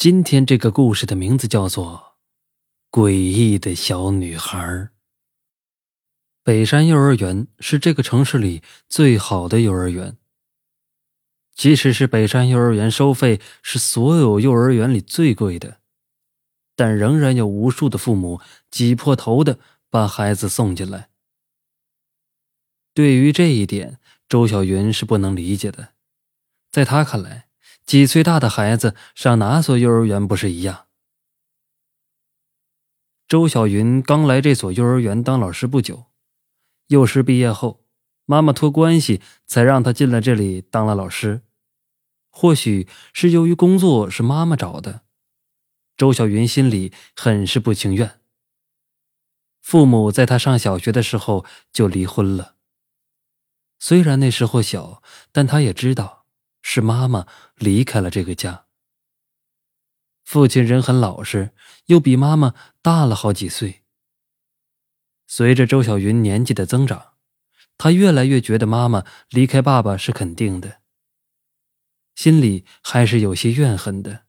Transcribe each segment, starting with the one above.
今天这个故事的名字叫做《诡异的小女孩》。北山幼儿园是这个城市里最好的幼儿园。即使是北山幼儿园收费是所有幼儿园里最贵的，但仍然有无数的父母挤破头的把孩子送进来。对于这一点，周小云是不能理解的。在他看来，几岁大的孩子上哪所幼儿园不是一样？周小云刚来这所幼儿园当老师不久，幼师毕业后，妈妈托关系才让她进了这里当了老师。或许是由于工作是妈妈找的，周小云心里很是不情愿。父母在她上小学的时候就离婚了。虽然那时候小，但她也知道。是妈妈离开了这个家。父亲人很老实，又比妈妈大了好几岁。随着周小云年纪的增长，她越来越觉得妈妈离开爸爸是肯定的，心里还是有些怨恨的。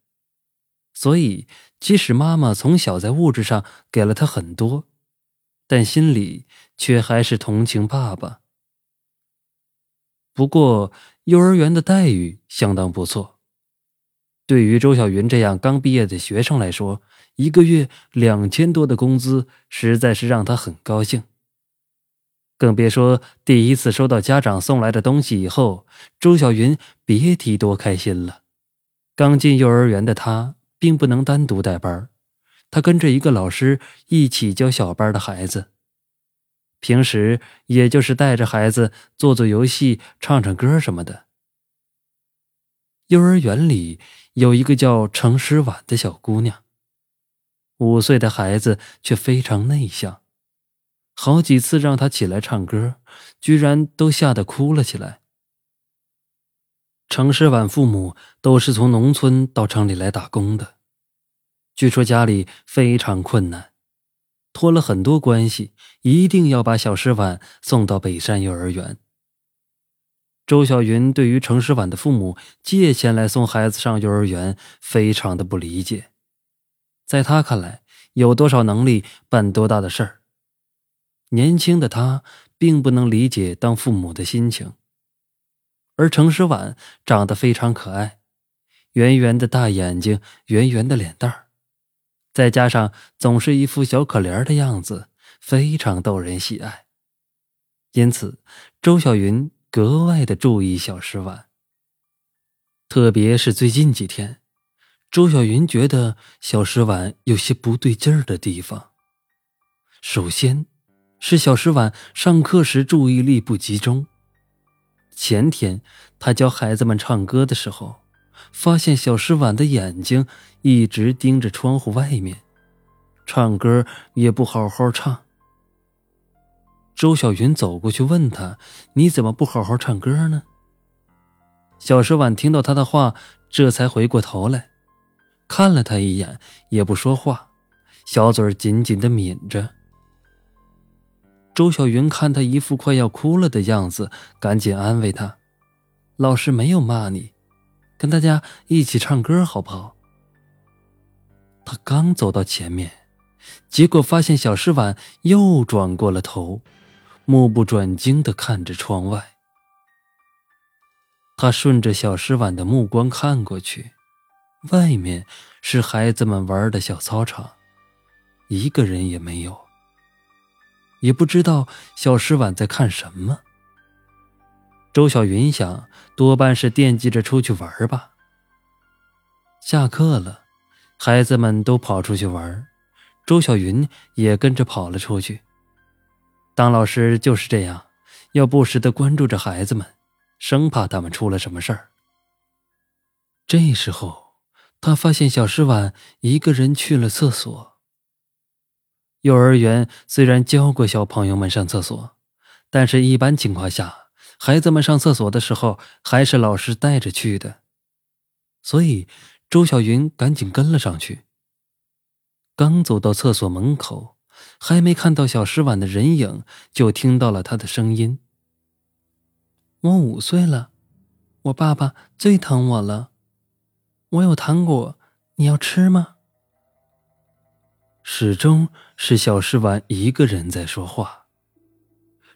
所以，即使妈妈从小在物质上给了她很多，但心里却还是同情爸爸。不过，幼儿园的待遇相当不错。对于周小云这样刚毕业的学生来说，一个月两千多的工资实在是让他很高兴。更别说第一次收到家长送来的东西以后，周小云别提多开心了。刚进幼儿园的他并不能单独带班，他跟着一个老师一起教小班的孩子。平时也就是带着孩子做做游戏、唱唱歌什么的。幼儿园里有一个叫程诗婉的小姑娘，五岁的孩子却非常内向，好几次让她起来唱歌，居然都吓得哭了起来。程诗婉父母都是从农村到城里来打工的，据说家里非常困难。托了很多关系，一定要把小诗婉送到北山幼儿园。周小云对于程诗婉的父母借钱来送孩子上幼儿园，非常的不理解。在他看来，有多少能力办多大的事儿。年轻的他并不能理解当父母的心情。而程诗婉长得非常可爱，圆圆的大眼睛，圆圆的脸蛋儿。再加上总是一副小可怜的样子，非常逗人喜爱。因此，周小云格外的注意小石婉。特别是最近几天，周小云觉得小石婉有些不对劲儿的地方。首先，是小石婉上课时注意力不集中。前天，他教孩子们唱歌的时候。发现小石碗的眼睛一直盯着窗户外面，唱歌也不好好唱。周小云走过去问他：“你怎么不好好唱歌呢？”小石碗听到他的话，这才回过头来，看了他一眼，也不说话，小嘴紧紧的抿着。周小云看他一副快要哭了的样子，赶紧安慰他：“老师没有骂你。”跟大家一起唱歌好不好？他刚走到前面，结果发现小石碗又转过了头，目不转睛的看着窗外。他顺着小石碗的目光看过去，外面是孩子们玩的小操场，一个人也没有。也不知道小石碗在看什么。周小云想，多半是惦记着出去玩吧。下课了，孩子们都跑出去玩，周小云也跟着跑了出去。当老师就是这样，要不时的关注着孩子们，生怕他们出了什么事儿。这时候，他发现小石碗一个人去了厕所。幼儿园虽然教过小朋友们上厕所，但是一般情况下。孩子们上厕所的时候，还是老师带着去的，所以周小云赶紧跟了上去。刚走到厕所门口，还没看到小石碗的人影，就听到了她的声音：“我五岁了，我爸爸最疼我了，我有糖果，你要吃吗？”始终是小石碗一个人在说话。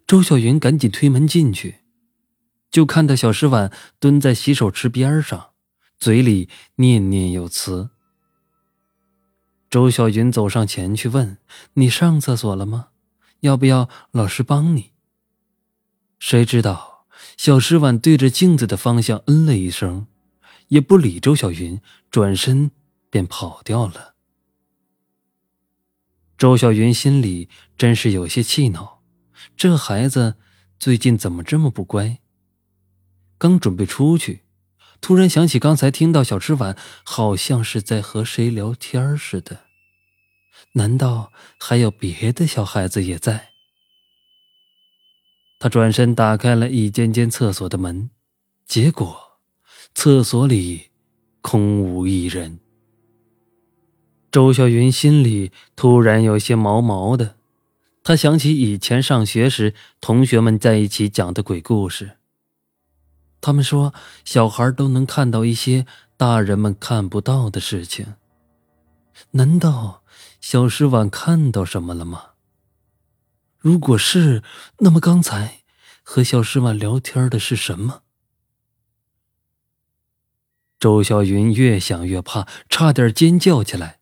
周小云赶紧推门进去，就看到小石碗蹲在洗手池边上，嘴里念念有词。周小云走上前去问：“你上厕所了吗？要不要老师帮你？”谁知道小石碗对着镜子的方向嗯了一声，也不理周小云，转身便跑掉了。周小云心里真是有些气恼。这孩子最近怎么这么不乖？刚准备出去，突然想起刚才听到小吃碗好像是在和谁聊天似的，难道还有别的小孩子也在？他转身打开了一间间厕所的门，结果厕所里空无一人。周小云心里突然有些毛毛的。他想起以前上学时同学们在一起讲的鬼故事。他们说小孩都能看到一些大人们看不到的事情。难道小石碗看到什么了吗？如果是，那么刚才和小石碗聊天的是什么？周小云越想越怕，差点尖叫起来，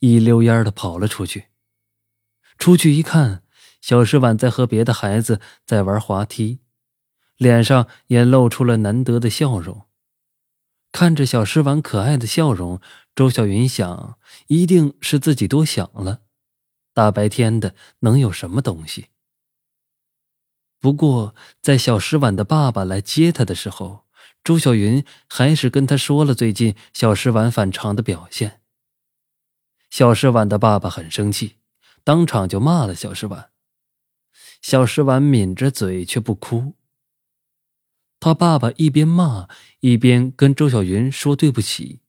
一溜烟的跑了出去。出去一看，小石碗在和别的孩子在玩滑梯，脸上也露出了难得的笑容。看着小石碗可爱的笑容，周小云想，一定是自己多想了。大白天的，能有什么东西？不过，在小石碗的爸爸来接她的时候，周小云还是跟他说了最近小石碗反常的表现。小石碗的爸爸很生气。当场就骂了小石碗，小石碗抿着嘴却不哭。他爸爸一边骂一边跟周小云说对不起，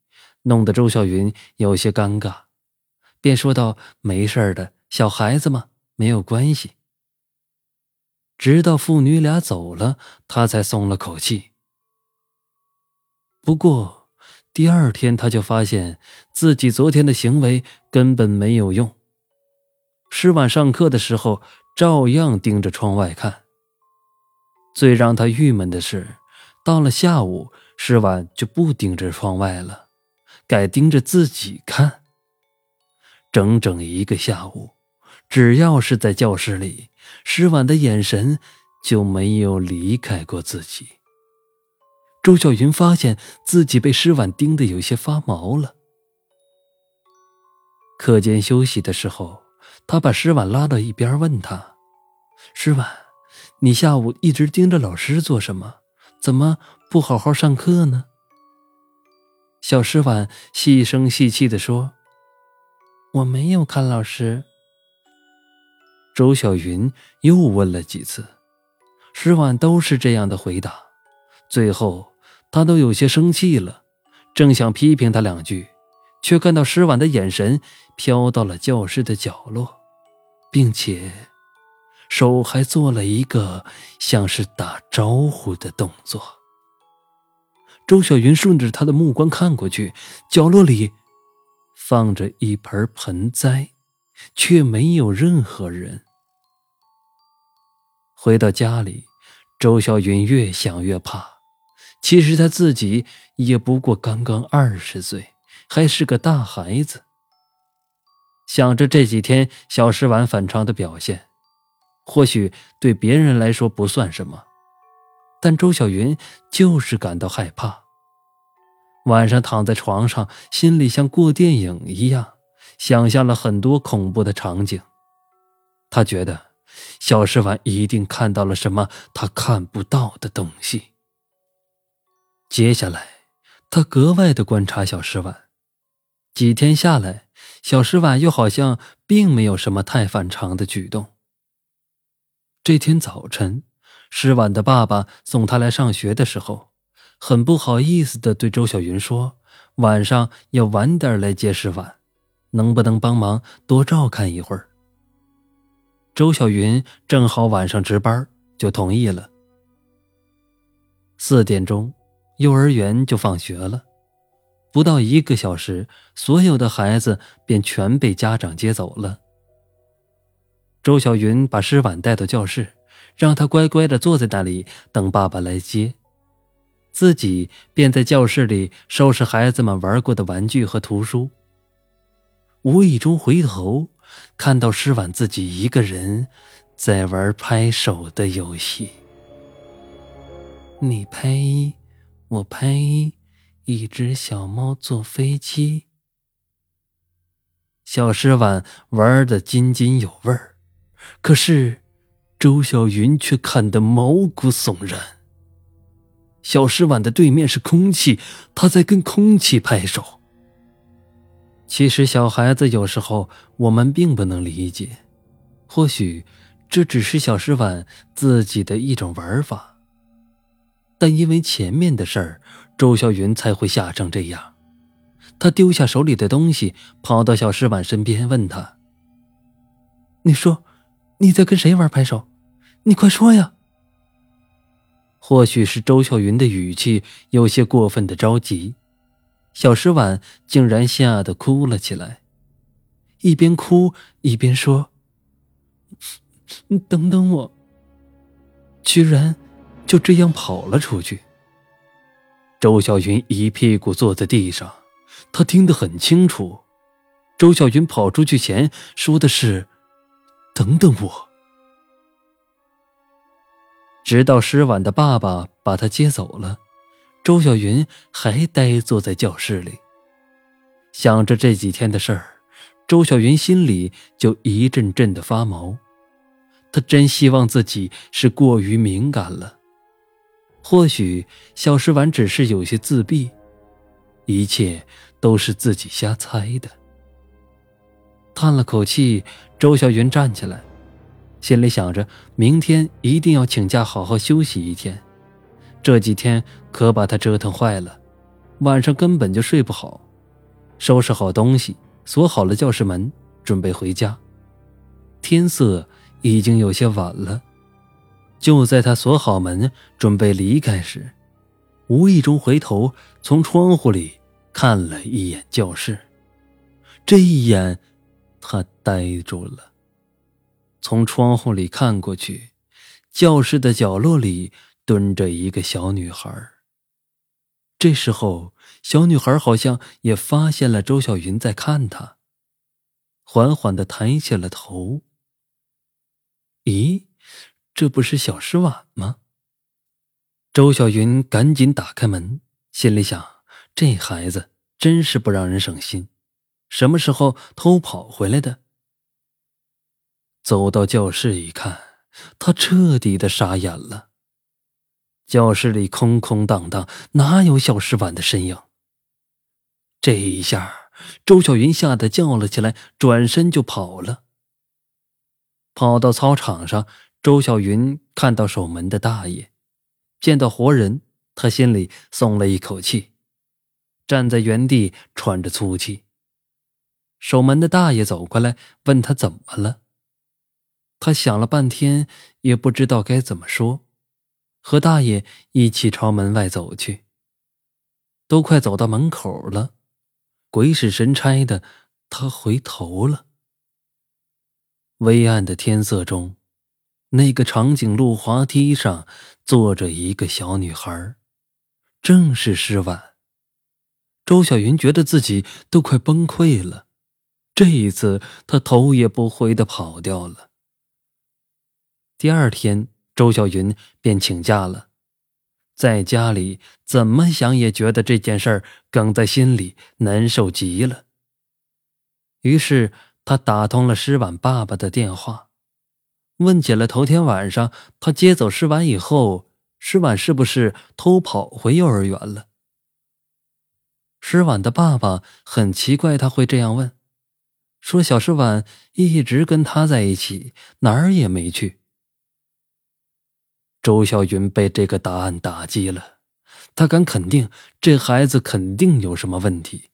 弄得周小云有些尴尬，便说道：“没事的，小孩子嘛，没有关系。”直到父女俩走了，他才松了口气。不过第二天，他就发现自己昨天的行为根本没有用。诗晚上课的时候，照样盯着窗外看。最让他郁闷的是，到了下午，诗晚就不盯着窗外了，改盯着自己看。整整一个下午，只要是在教室里，诗晚的眼神就没有离开过自己。周小云发现自己被诗晚盯得有些发毛了。课间休息的时候。他把石婉拉到一边，问他：“石婉，你下午一直盯着老师做什么？怎么不好好上课呢？”小石婉细声细气地说：“我没有看老师。”周小云又问了几次，石婉都是这样的回答。最后，他都有些生气了，正想批评他两句。却看到石婉的眼神飘到了教室的角落，并且手还做了一个像是打招呼的动作。周小云顺着他的目光看过去，角落里放着一盆盆栽，却没有任何人。回到家里，周小云越想越怕。其实他自己也不过刚刚二十岁。还是个大孩子。想着这几天小石丸反常的表现，或许对别人来说不算什么，但周小云就是感到害怕。晚上躺在床上，心里像过电影一样，想象了很多恐怖的场景。他觉得小石丸一定看到了什么他看不到的东西。接下来，他格外的观察小石丸。几天下来，小石碗又好像并没有什么太反常的举动。这天早晨，石婉的爸爸送他来上学的时候，很不好意思的对周小云说：“晚上要晚点来接石婉，能不能帮忙多照看一会儿？”周小云正好晚上值班，就同意了。四点钟，幼儿园就放学了。不到一个小时，所有的孩子便全被家长接走了。周小云把诗婉带到教室，让她乖乖的坐在那里等爸爸来接，自己便在教室里收拾孩子们玩过的玩具和图书。无意中回头，看到诗婉自己一个人在玩拍手的游戏，你拍一，我拍一。一只小猫坐飞机，小石碗玩的津津有味儿，可是周小云却看得毛骨悚然。小石碗的对面是空气，他在跟空气拍手。其实小孩子有时候我们并不能理解，或许这只是小石碗自己的一种玩法，但因为前面的事儿。周小云才会吓成这样。他丢下手里的东西，跑到小石碗身边，问他：“你说，你在跟谁玩拍手？你快说呀！”或许是周小云的语气有些过分的着急，小石碗竟然吓得哭了起来，一边哭一边说：“等等我。”居然就这样跑了出去。周小云一屁股坐在地上，他听得很清楚。周小云跑出去前说的是：“等等我。”直到施婉的爸爸把他接走了，周小云还呆坐在教室里，想着这几天的事儿。周小云心里就一阵阵的发毛，他真希望自己是过于敏感了。或许小石丸只是有些自闭，一切都是自己瞎猜的。叹了口气，周小云站起来，心里想着明天一定要请假好好休息一天。这几天可把他折腾坏了，晚上根本就睡不好。收拾好东西，锁好了教室门，准备回家。天色已经有些晚了。就在他锁好门准备离开时，无意中回头从窗户里看了一眼教室。这一眼，他呆住了。从窗户里看过去，教室的角落里蹲着一个小女孩。这时候，小女孩好像也发现了周小云在看她，缓缓的抬起了头。咦？这不是小石碗吗？周小云赶紧打开门，心里想：这孩子真是不让人省心，什么时候偷跑回来的？走到教室一看，他彻底的傻眼了。教室里空空荡荡，哪有小石碗的身影？这一下，周小云吓得叫了起来，转身就跑了。跑到操场上。周小云看到守门的大爷，见到活人，他心里松了一口气，站在原地喘着粗气。守门的大爷走过来，问他怎么了。他想了半天，也不知道该怎么说，和大爷一起朝门外走去。都快走到门口了，鬼使神差的，他回头了。微暗的天色中。那个长颈鹿滑梯上坐着一个小女孩，正是施婉。周小云觉得自己都快崩溃了，这一次他头也不回的跑掉了。第二天，周小云便请假了，在家里怎么想也觉得这件事儿梗在心里，难受极了。于是他打通了诗婉爸爸的电话。问起了头天晚上他接走诗婉以后，诗婉是不是偷跑回幼儿园了？诗婉的爸爸很奇怪他会这样问，说小石碗一直跟他在一起，哪儿也没去。周小云被这个答案打击了，他敢肯定这孩子肯定有什么问题。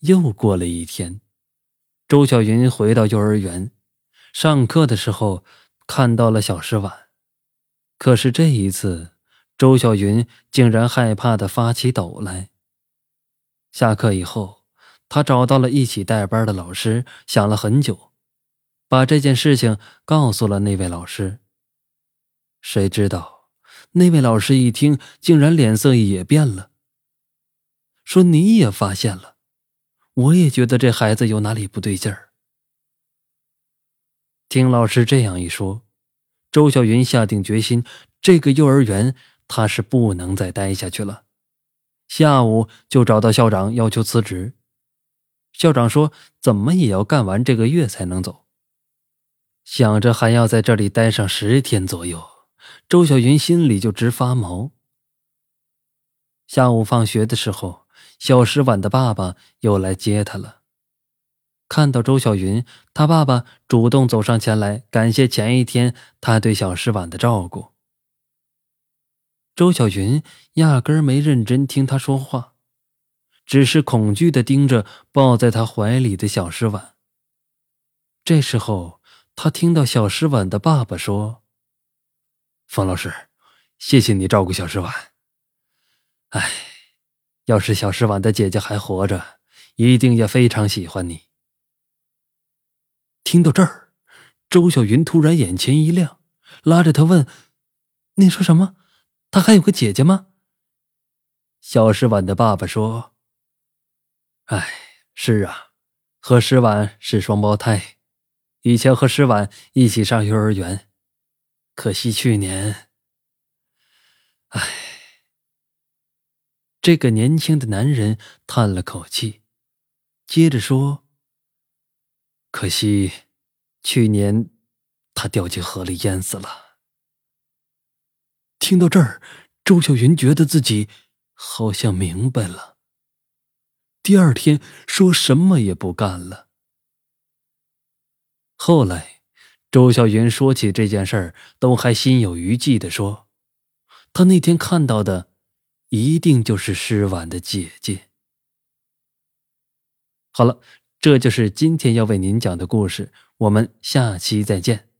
又过了一天，周小云回到幼儿园。上课的时候看到了小石碗，可是这一次，周小云竟然害怕的发起抖来。下课以后，他找到了一起带班的老师，想了很久，把这件事情告诉了那位老师。谁知道，那位老师一听，竟然脸色也变了，说：“你也发现了，我也觉得这孩子有哪里不对劲儿。”听老师这样一说，周小云下定决心，这个幼儿园他是不能再待下去了。下午就找到校长要求辞职，校长说怎么也要干完这个月才能走。想着还要在这里待上十天左右，周小云心里就直发毛。下午放学的时候，小石碗的爸爸又来接他了。看到周小云，他爸爸主动走上前来，感谢前一天他对小石碗的照顾。周小云压根儿没认真听他说话，只是恐惧的盯着抱在他怀里的小石碗。这时候，他听到小石碗的爸爸说：“冯老师，谢谢你照顾小石碗。哎，要是小石碗的姐姐还活着，一定也非常喜欢你。”听到这儿，周小云突然眼前一亮，拉着他问：“你说什么？”他还有个姐姐吗？小石碗的爸爸说：“哎，是啊，和石婉是双胞胎，以前和石婉一起上幼儿园，可惜去年……哎。”这个年轻的男人叹了口气，接着说：“可惜，去年他掉进河里淹死了。”听到这儿，周小云觉得自己好像明白了。第二天，说什么也不干了。后来，周小云说起这件事儿，都还心有余悸的说：“他那天看到的，一定就是施婉的姐姐。”好了，这就是今天要为您讲的故事，我们下期再见。